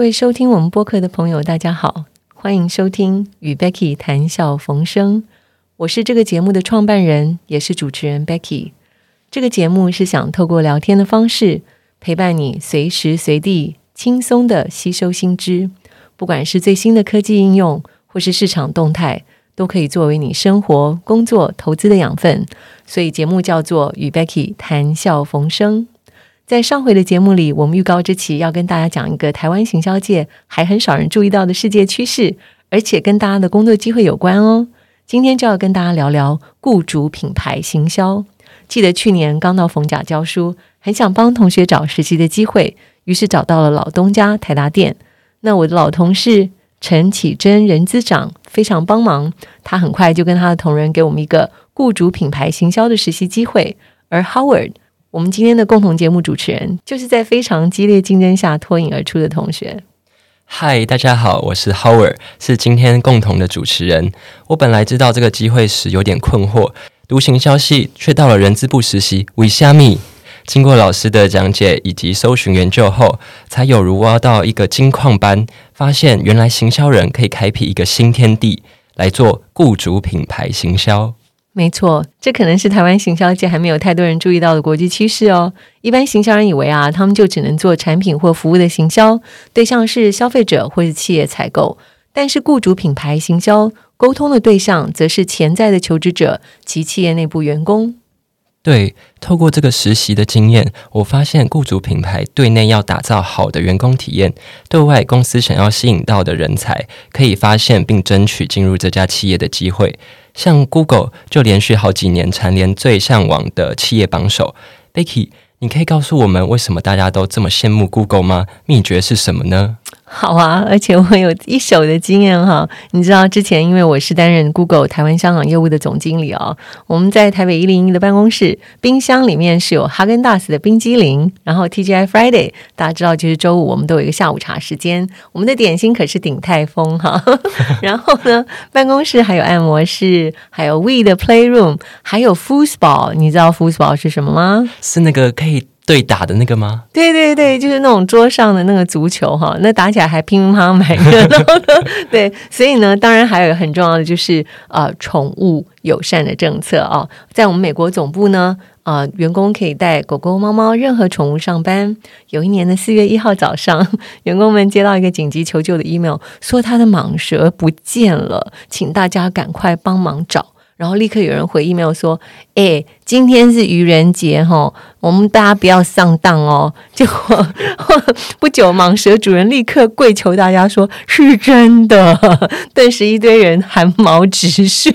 各位收听我们播客的朋友，大家好，欢迎收听与 Becky 谈笑逢生。我是这个节目的创办人，也是主持人 Becky。这个节目是想透过聊天的方式，陪伴你随时随地轻松的吸收新知，不管是最新的科技应用，或是市场动态，都可以作为你生活、工作、投资的养分。所以节目叫做与 Becky 谈笑逢生。在上回的节目里，我们预告这期要跟大家讲一个台湾行销界还很少人注意到的世界趋势，而且跟大家的工作机会有关哦。今天就要跟大家聊聊雇主品牌行销。记得去年刚到逢甲教书，很想帮同学找实习的机会，于是找到了老东家台达店。那我的老同事陈启珍人资长非常帮忙，他很快就跟他的同仁给我们一个雇主品牌行销的实习机会，而 Howard。我们今天的共同节目主持人，就是在非常激烈竞争下脱颖而出的同学。嗨，大家好，我是 Howard，是今天共同的主持人。我本来知道这个机会时有点困惑，独行消息却到了人资部实习 we 虾米？经过老师的讲解以及搜寻研究后，才有如挖到一个金矿般，发现原来行销人可以开辟一个新天地，来做雇主品牌行销。没错，这可能是台湾行销界还没有太多人注意到的国际趋势哦。一般行销人以为啊，他们就只能做产品或服务的行销，对象是消费者或是企业采购。但是雇主品牌行销沟通的对象，则是潜在的求职者及企业内部员工。对，透过这个实习的经验，我发现雇主品牌对内要打造好的员工体验，对外公司想要吸引到的人才，可以发现并争取进入这家企业的机会。像 Google 就连续好几年蝉联最向往的企业榜首。Becky，你可以告诉我们为什么大家都这么羡慕 Google 吗？秘诀是什么呢？好啊，而且我有一手的经验哈。你知道之前因为我是担任 Google 台湾香港业务的总经理哦，我们在台北一零一的办公室，冰箱里面是有哈根达斯的冰激凌，然后 TGI Friday 大家知道就是周五我们都有一个下午茶时间，我们的点心可是鼎泰丰哈。然后呢，办公室还有按摩室，还有 We 的 Playroom，还有 Foosball，你知道 Foosball 是什么吗？是那个可以。对打的那个吗？对对对，就是那种桌上的那个足球哈，那打起来还乒乒乓乓蛮热闹的。对，所以呢，当然还有很重要的就是呃，宠物友善的政策啊，在我们美国总部呢，啊，员工可以带狗狗、猫猫任何宠物上班。有一年的四月一号早上，员工们接到一个紧急求救的 email，说他的蟒蛇不见了，请大家赶快帮忙找。然后立刻有人回 email 说：“哎，今天是愚人节哈，我们大家不要上当哦。”结果 不久，蟒蛇主人立刻跪求大家说：“是真的。”顿时一堆人汗毛直竖，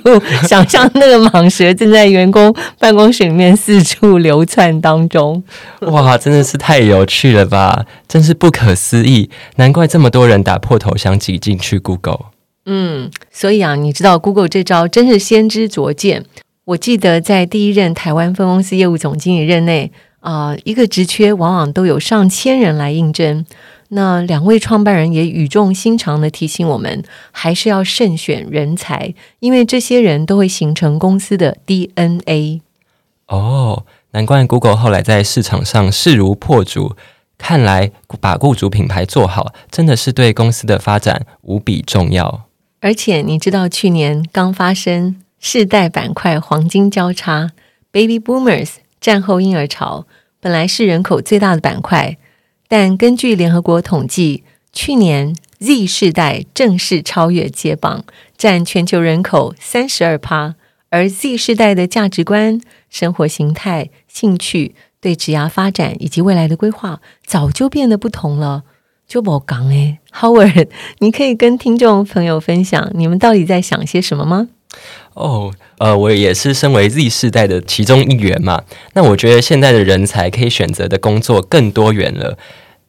想象那个蟒蛇正在员工办公室里面四处流窜当中。哇，真的是太有趣了吧！真是不可思议，难怪这么多人打破头想挤进去 Google。嗯，所以啊，你知道 Google 这招真是先知灼见。我记得在第一任台湾分公司业务总经理任内啊，一个职缺往往都有上千人来应征。那两位创办人也语重心长的提醒我们，还是要慎选人才，因为这些人都会形成公司的 DNA。哦，难怪 Google 后来在市场上势如破竹。看来把雇主品牌做好，真的是对公司的发展无比重要。而且你知道，去年刚发生世代板块黄金交叉，Baby Boomers 战后婴儿潮，本来是人口最大的板块，但根据联合国统计，去年 Z 世代正式超越接棒，占全球人口三十二趴。而 Z 世代的价值观、生活形态、兴趣、对职涯发展以及未来的规划，早就变得不同了。就我讲诶，Howard，你可以跟听众朋友分享，你们到底在想些什么吗？哦，呃，我也是身为 Z 世代的其中一员嘛。那我觉得现在的人才可以选择的工作更多元了。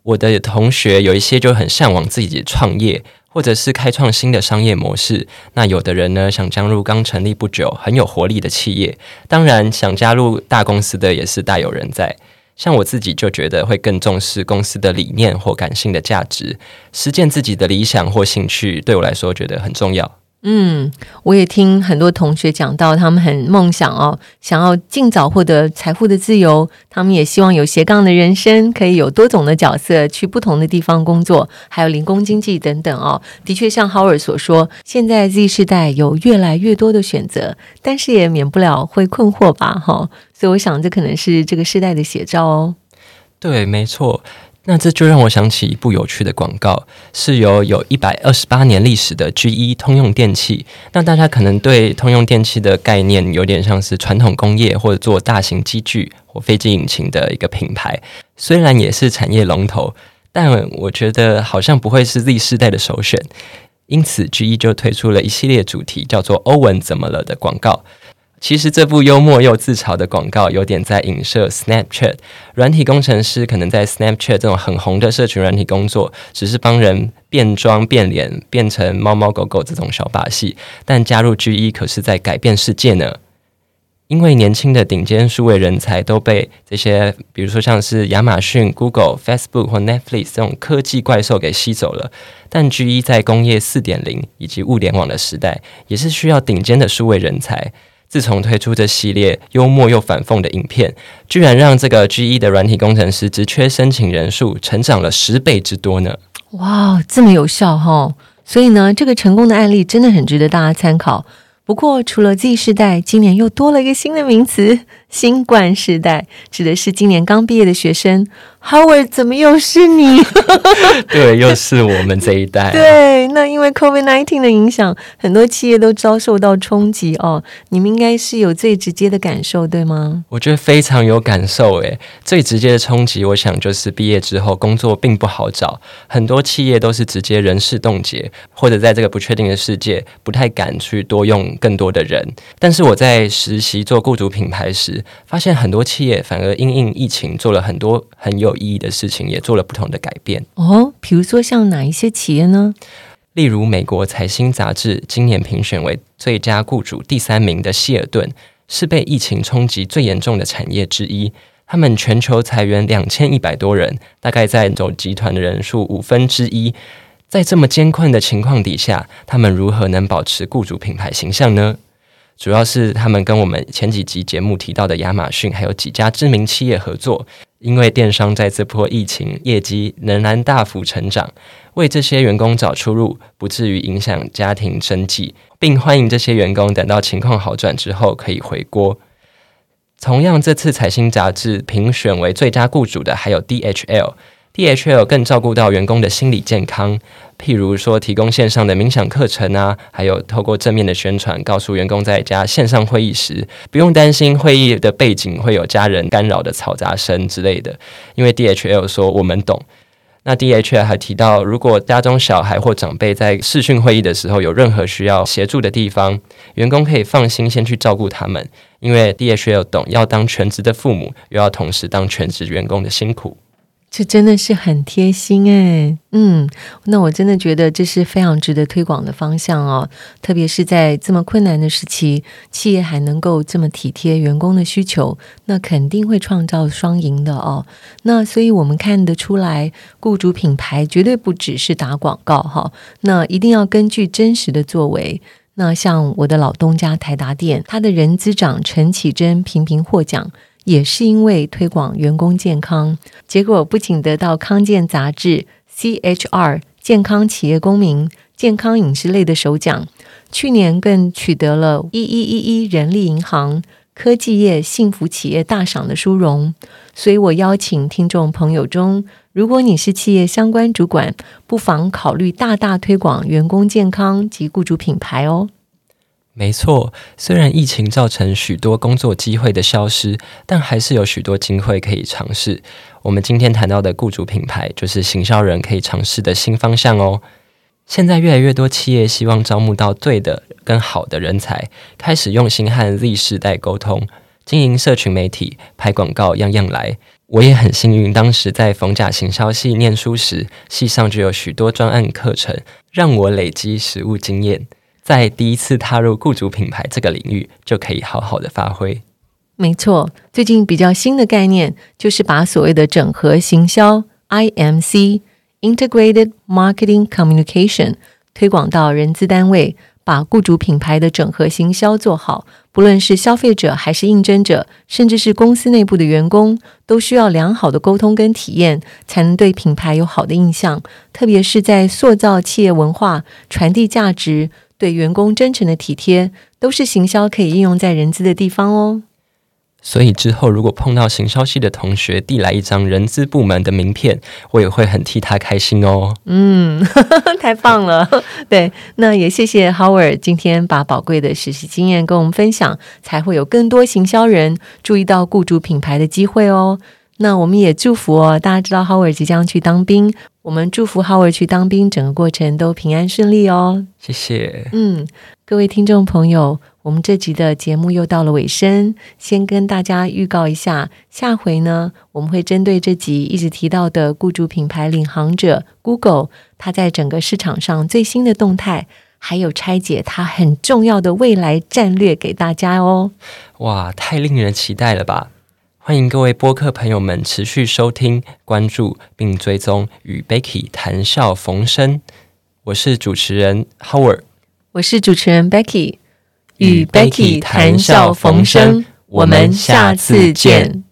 我的同学有一些就很向往自己创业，或者是开创新的商业模式。那有的人呢，想加入刚成立不久、很有活力的企业。当然，想加入大公司的也是大有人在。像我自己就觉得会更重视公司的理念或感性的价值，实践自己的理想或兴趣，对我来说觉得很重要。嗯，我也听很多同学讲到，他们很梦想哦，想要尽早获得财富的自由。他们也希望有斜杠的人生，可以有多种的角色，去不同的地方工作，还有零工经济等等哦。的确，像 Howard 所说，现在 Z 世代有越来越多的选择，但是也免不了会困惑吧？哈，所以我想，这可能是这个时代的写照哦。对，没错。那这就让我想起一部有趣的广告，是由有一百二十八年历史的 GE 通用电器。那大家可能对通用电器的概念有点像是传统工业或者做大型机具或飞机引擎的一个品牌，虽然也是产业龙头，但我觉得好像不会是 Z 世代的首选。因此，GE 就推出了一系列主题叫做“欧文怎么了”的广告。其实这部幽默又自嘲的广告，有点在影射 Snapchat。软体工程师可能在 Snapchat 这种很红的社群软体工作，只是帮人变装、变脸、变成猫猫狗狗这种小把戏。但加入 GE 可是在改变世界呢。因为年轻的顶尖数位人才都被这些，比如说像是亚马逊、Google、Facebook 或 Netflix 这种科技怪兽给吸走了。但 GE 在工业四点零以及物联网的时代，也是需要顶尖的数位人才。自从推出这系列幽默又反讽的影片，居然让这个 G E 的软体工程师职缺申请人数成长了十倍之多呢！哇，这么有效哈！所以呢，这个成功的案例真的很值得大家参考。不过，除了 Z 世代，今年又多了一个新的名词——新冠世代，指的是今年刚毕业的学生。Howard，怎么又是你？对，又是我们这一代。对，那因为 COVID-19 的影响，很多企业都遭受到冲击哦。你们应该是有最直接的感受，对吗？我觉得非常有感受。诶，最直接的冲击，我想就是毕业之后工作并不好找，很多企业都是直接人事冻结，或者在这个不确定的世界，不太敢去多用更多的人。但是我在实习做雇主品牌时，发现很多企业反而因应疫情做了很多很有。意义的事情也做了不同的改变哦，比如说像哪一些企业呢？例如，美国财新杂志今年评选为最佳雇主第三名的希尔顿，是被疫情冲击最严重的产业之一。他们全球裁员两千一百多人，大概在总集团的人数五分之一。在这么艰困的情况底下，他们如何能保持雇主品牌形象呢？主要是他们跟我们前几集节目提到的亚马逊，还有几家知名企业合作。因为电商在这波疫情业绩仍然大幅成长，为这些员工找出路，不至于影响家庭生计，并欢迎这些员工等到情况好转之后可以回国。同样，这次财新杂志评选为最佳雇主的还有 DHL。DHL 更照顾到员工的心理健康，譬如说提供线上的冥想课程啊，还有透过正面的宣传，告诉员工在家线上会议时不用担心会议的背景会有家人干扰的嘈杂声之类的。因为 DHL 说我们懂。那 DHL 还提到，如果家中小孩或长辈在视讯会议的时候有任何需要协助的地方，员工可以放心先去照顾他们，因为 DHL 懂要当全职的父母，又要同时当全职员工的辛苦。这真的是很贴心哎，嗯，那我真的觉得这是非常值得推广的方向哦。特别是在这么困难的时期，企业还能够这么体贴员工的需求，那肯定会创造双赢的哦。那所以我们看得出来，雇主品牌绝对不只是打广告哈，那一定要根据真实的作为。那像我的老东家台达店，他的人资长陈启贞频频获奖。也是因为推广员工健康，结果不仅得到康健杂志 CHR 健康企业公民健康饮食类的首奖，去年更取得了一一一一人力银行科技业幸福企业大赏的殊荣。所以我邀请听众朋友中，如果你是企业相关主管，不妨考虑大大推广员工健康及雇主品牌哦。没错，虽然疫情造成许多工作机会的消失，但还是有许多机会可以尝试。我们今天谈到的雇主品牌，就是行销人可以尝试的新方向哦。现在越来越多企业希望招募到对的、更好的人才，开始用心和 Z 世代沟通，经营社群媒体、拍广告，样样来。我也很幸运，当时在逢甲行销系念书时，系上就有许多专案课程，让我累积实务经验。在第一次踏入雇主品牌这个领域，就可以好好的发挥。没错，最近比较新的概念就是把所谓的整合行销 （IMC，Integrated Marketing Communication） 推广到人资单位，把雇主品牌的整合行销做好，不论是消费者还是应征者，甚至是公司内部的员工，都需要良好的沟通跟体验，才能对品牌有好的印象。特别是在塑造企业文化、传递价值、对员工真诚的体贴，都是行销可以应用在人资的地方哦。所以之后，如果碰到行销系的同学递来一张人资部门的名片，我也会很替他开心哦。嗯，太棒了。对，那也谢谢 Howard 今天把宝贵的实习经验跟我们分享，才会有更多行销人注意到雇主品牌的机会哦。那我们也祝福哦，大家知道 Howard 即将去当兵，我们祝福 Howard 去当兵，整个过程都平安顺利哦。谢谢。嗯，各位听众朋友。我们这集的节目又到了尾声，先跟大家预告一下，下回呢，我们会针对这集一直提到的雇主品牌领航者 Google，它在整个市场上最新的动态，还有拆解它很重要的未来战略给大家哦。哇，太令人期待了吧！欢迎各位播客朋友们持续收听、关注并追踪与 Becky 谈笑逢生。我是主持人 Howard，我是主持人 Becky。与 Becky 谈笑逢生，我们下次见。